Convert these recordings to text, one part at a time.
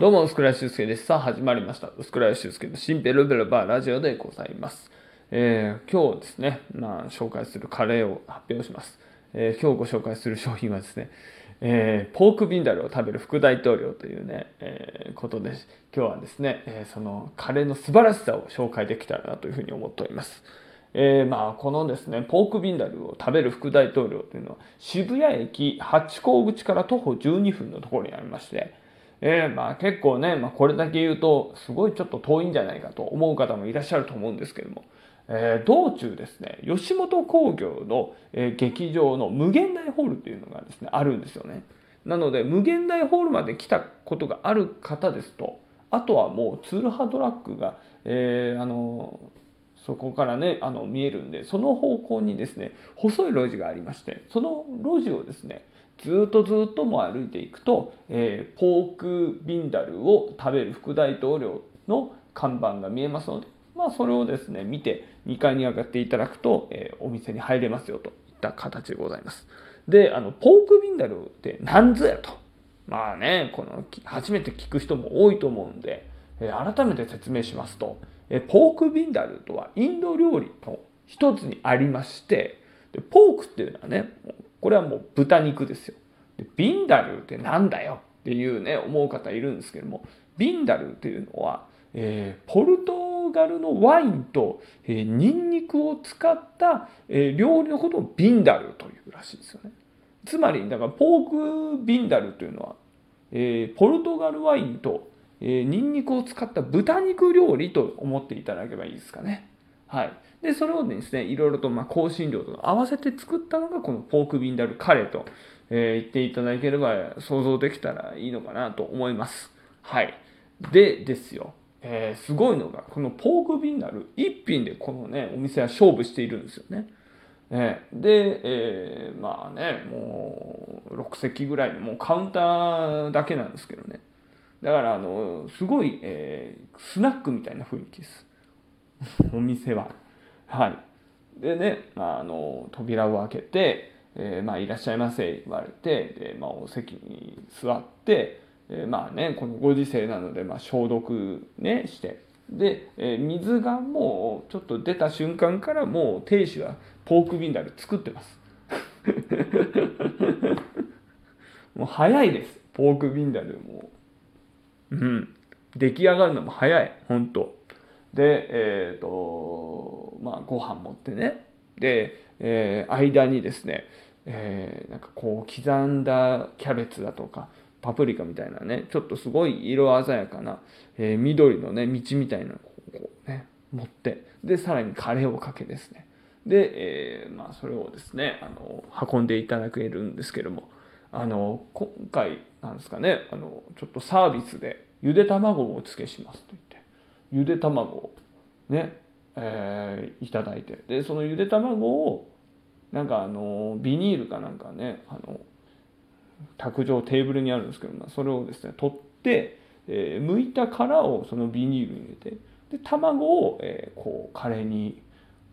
どうも、薄倉修介です。さあ、始まりました。薄倉修介の新ペルベルバーラジオでございます。えー今日ですね、まあ、紹介するカレーを発表します。えー今日ご紹介する商品はですね、えーポークビンダルを食べる副大統領というね、えーことです。今日はですね、えーそのカレーの素晴らしさを紹介できたらなというふうに思っております。えーまあこのですねポークビンダルを食べる副大統領というのは渋谷駅八甲口から徒歩12分のところにありまして、えーまあ結構ね、まあ、これだけ言うとすごいちょっと遠いんじゃないかと思う方もいらっしゃると思うんですけども、えー道中ですね吉本興業の、え劇場の無限大ホールというのがですねあるんですよね。なので無限大ホールまで来たことがある方ですとあとはもうツールハドラッグが、えーあのそこからねあの見えるんでその方向にですね細い路地がありましてその路地をですねずっとずっともう歩いていくと、えーポークビンダルを食べる副大統領の看板が見えますので、まあ、それをですね見て2階に上がっていただくと、えーお店に入れますよといった形でございます。であのポークビンダルって何ぞやとまあねこの初めて聞く人も多いと思うんで、えー改めて説明しますと、えポークビンダルとはインド料理の一つにありましてでポークっていうのはねこれはもう豚肉ですよ。でビンダルってなんだよ？っていうね思う方いるんですけどもビンダルっていうのは、えーポルトガルのワインと、えーニンニクを使った、えー料理のことをビンダルというらしいですよね。つまりだからポークビンダルというのは、えーポルトガルワインと、えーニンニクを使った豚肉料理と思っていただければいいですかね。はい。で、それをですね、いろいろとま香辛料と合わせて作ったのがこのポークビンダルカレーと、えー言っていただければ想像できたらいいのかなと思います。はい。でですよ。えーすごいのが、このポークビンダル一品でこのね、お店は勝負しているんですよね。えで、えーまあね、もう6席ぐらいのもうカウンターだけなんですけどね。だから、あの、すごい、えースナックみたいな雰囲気です。お店は。はい。でね、まあ、あの、扉を開けて、えーまあ、いらっしゃいませ、言われて、で、まあ、お席に座って、えーまあね、このご時世なので、まあ、消毒ね、して、で、えー水がもう、ちょっと出た瞬間からもう、亭主はポークビンダル作ってます。もう早いです。ポークビンダルもう。うん。出来上がるのも早い。ほんと。で、えっ、と、まあ、ご飯持ってね。で、えー間にですね、えーなんかこう、刻んだキャベツだとか、パプリカみたいなね、ちょっとすごい色鮮やかな、えー緑のね、道みたいなのをこうね、持って、で、さらにカレーをかけですね。で、えーまあ、それをですね、あの、運んでいただけるんですけども、あの、今回、なんですかね、あの、ちょっとサービスで、ゆで卵をお付けしますと言って、ゆで卵をね、えーいただいて、で、そのゆで卵を、なんかあの、ビニールかなんかね、あの、卓上テーブルにあるんですけど、まあ、それをですね、取って、えー剥いた殻をそのビニールに入れて、で、卵を、えーこう、カレーに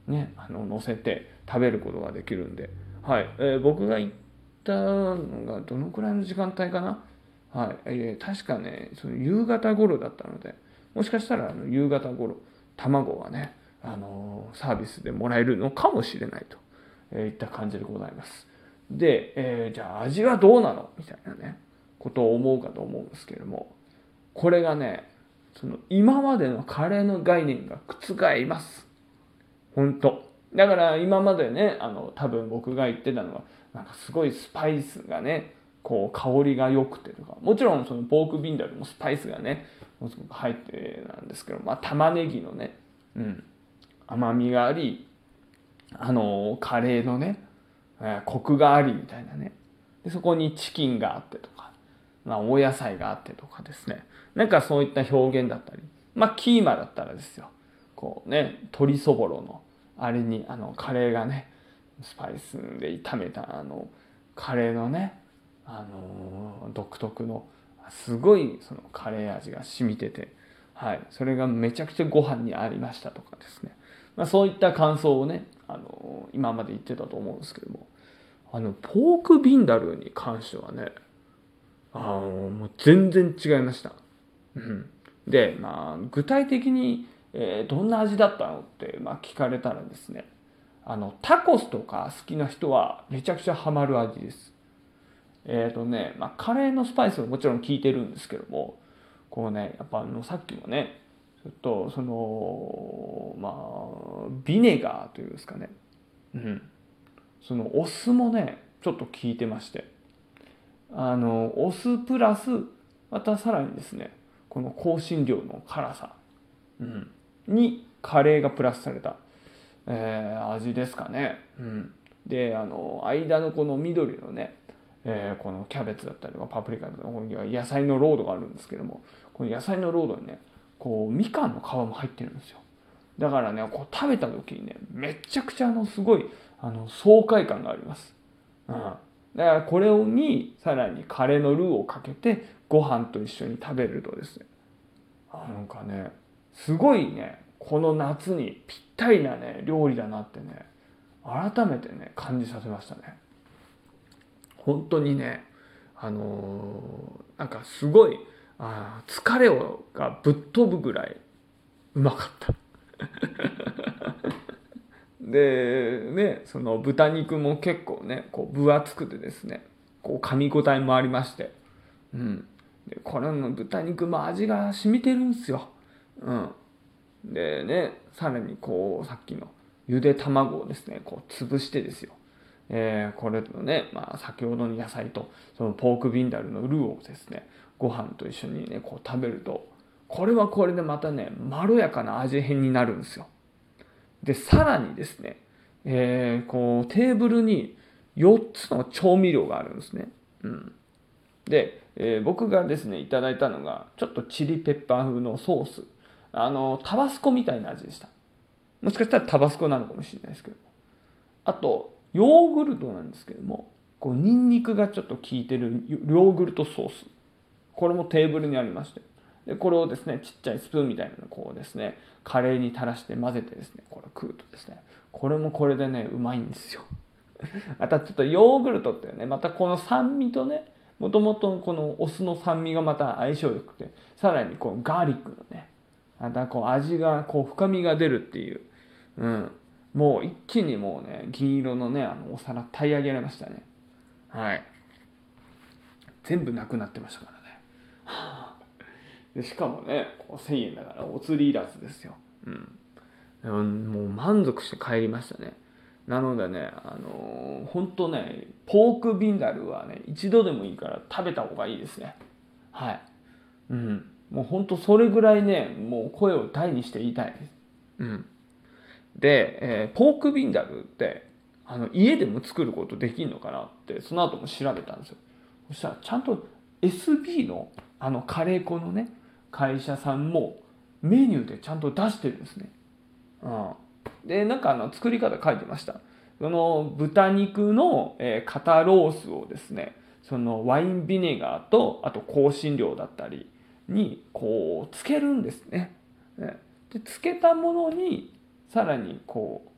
ね、あの、乗せて食べることができるんで、はい、えー僕が行ったのがどのくらいの時間帯かな。はい、えー確かね、その夕方頃だったので、もしかしたらあの夕方頃、卵がね、あのサービスでもらえるのかもしれないと、えーいった感じでございます。で、えーじゃあ味はどうなの？みたいなね、ことを思うかと思うんですけれども、これがね、その今までのカレーの概念が覆ります。本当だから今までねあの多分僕が言ってたのはなんかすごいスパイスがねこう香りが良くてとか。もちろんそのポークビンダルもスパイスがねものすごく入ってなんですけど。まあ玉ねぎのね、うん、甘みがありあのカレーのね、えコクがありみたいなね。でそこにチキンがあってとか、まあ、お野菜があってとかですね。なんかそういった表現だったり。まあキーマだったらですよ。こうね鶏そぼろのあれにあのカレーがねスパイスで炒めたあのカレーのねあの独特のすごいそのカレー味が染みててはい。それがめちゃくちゃご飯に合いましたとかですね、まあ、そういった感想をねあの今まで言ってたと思うんですけども。あのポークビンダルに関してはねあのもう全然違いました。うん、で、まあ、具体的に、えーどんな味だったのって、まあ、聞かれたらですねあのタコスとか好きな人はめちゃくちゃハマる味です。えっ、とね、まあ、カレーのスパイスももちろん効いてるんですけどもこうねやっぱあのさっきもねちょっとそのまあビネガーというんですかね。うん。そのお酢もねちょっと効いてまして。あのお酢プラスまたさらにですねこの香辛料の辛さ、うん、にカレーがプラスされた、えー味ですかね、うん、であの間のこの緑のね、えーこのキャベツだったりとかパプリカだったりここには野菜のロードがあるんですけどもこの野菜のロードにねこうみかんの皮も入ってるんですよ。だからねこう食べた時にねめちゃくちゃあのすごいあの爽快感があります、うん、だからこれにさらにカレーのルーをかけてご飯と一緒に食べるとですねなんかねすごいねこの夏にぴったりなね料理だなってね改めてね感じさせましたね。本当にねあのーなんかすごいあ疲れをがぶっ飛ぶぐらいうまかった。でねその豚肉も結構ねこう分厚くてですねこう噛み応えもありまして。うん。でこれの豚肉も味が染みてるんですよ。うん。でねさらにこうさっきのゆで卵をですねこう潰してですよ。えーこれとね、まあ、先ほどの野菜とそのポークビンダルのルーをですねご飯と一緒にねこう食べるとこれはこれでまたねまろやかな味変になるんですよ。でさらにですね、えーこうテーブルに4つの調味料があるんですね、うん、で、えー僕がですねいただいたのがちょっとチリペッパー風のソース。あのタバスコみたいな味でした。もしかしたらタバスコなのかもしれないですけど。あとヨーグルトなんですけどもこうニンニクがちょっと効いてるヨーグルトソース。これもテーブルにありまして。でこれをですねちっちゃいスプーンみたいなのをこうですねカレーに垂らして混ぜてですねこれ食うとですねこれもこれでねうまいんですよ。またちょっとヨーグルトってねまたこの酸味とねもともとこのお酢の酸味がまた相性良くてさらにこのガーリックのねまたこう味がこう深みが出るっていう、うん、もう一気にもうね銀色のねあのお皿平らげられましたね。はい。全部なくなってましたからね。でしかもねこう1000円だからお釣りいらずですよ、うん、でももう満足して帰りましたね。なのでねあのー、本当ねポークビンダルはね一度でもいいから食べた方がいいですね。はい。うん。もう本当それぐらいねもう声を大にして言いたいです。うんで、えーポークビンダルってあの家でも作ることできるのかなってその後も調べたんですよ。そしたらちゃんと SB のあのカレー粉のね会社さんもメニューでちゃんと出してるんですね、うん、でなんかあの作り方書いてました。その豚肉の、え肩ロースをですねそのワインビネガーとあと香辛料だったりにこうつけるんですね。ね。でつけたものにさらにこう、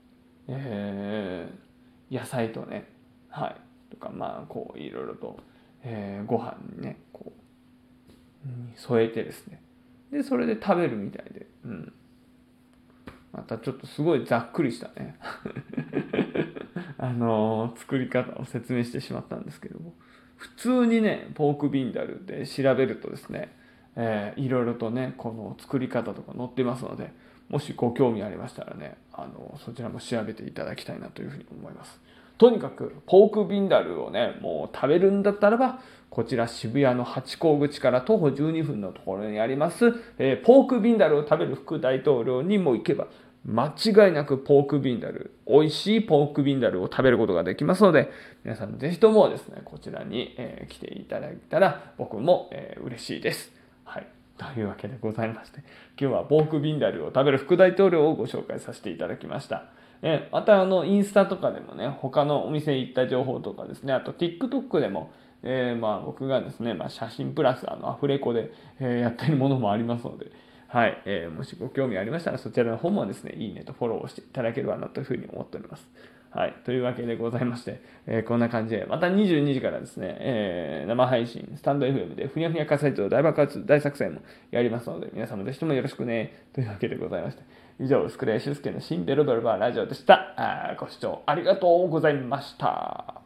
えー野菜とねはいとかまあこういろいろと、えーご飯にねこううん添えてですね。でそれで食べるみたいで、うん、またちょっとすごいざっくりしたね。あのー作り方を説明してしまったんですけども。普通にねポークビンダルで調べるとですね、えーいろいろとねこの作り方とか載ってますのでもしご興味ありましたらねあのそちらも調べていただきたいなというふうに思います。とにかくポークビンダルをねもう食べるんだったらばこちら渋谷の八甲口から徒歩12分のところにあります、えーポークビンダルを食べる副大統領にも行けば間違いなくポークビンダル美味しいポークビンダルを食べることができますので皆さんぜひともですねこちらに、えー来ていただいたら僕も、えー嬉しいです。はい。というわけでございまして今日はポークビンダルを食べる副大統領をご紹介させていただきました。えまたあのインスタとかでもね他のお店行った情報とかですねあと TikTok でも、えーまあ、僕がですね、まあ、写真プラスあのアフレコで、えーやってるものもありますので、はいえーもしご興味ありましたらそちらの方もですねいいねとフォローをしていただければなというふうに思っております。はい。というわけでございまして、えーこんな感じで、また22時からですね、えー生配信、スタンド FM でふにゃふにゃ火サイト大爆発大作戦もやりますので、皆様ぜひともよろしくね。というわけでございまして、以上、スクレイシュスケの新ベロベロバーラジオでした。あご視聴ありがとうございました。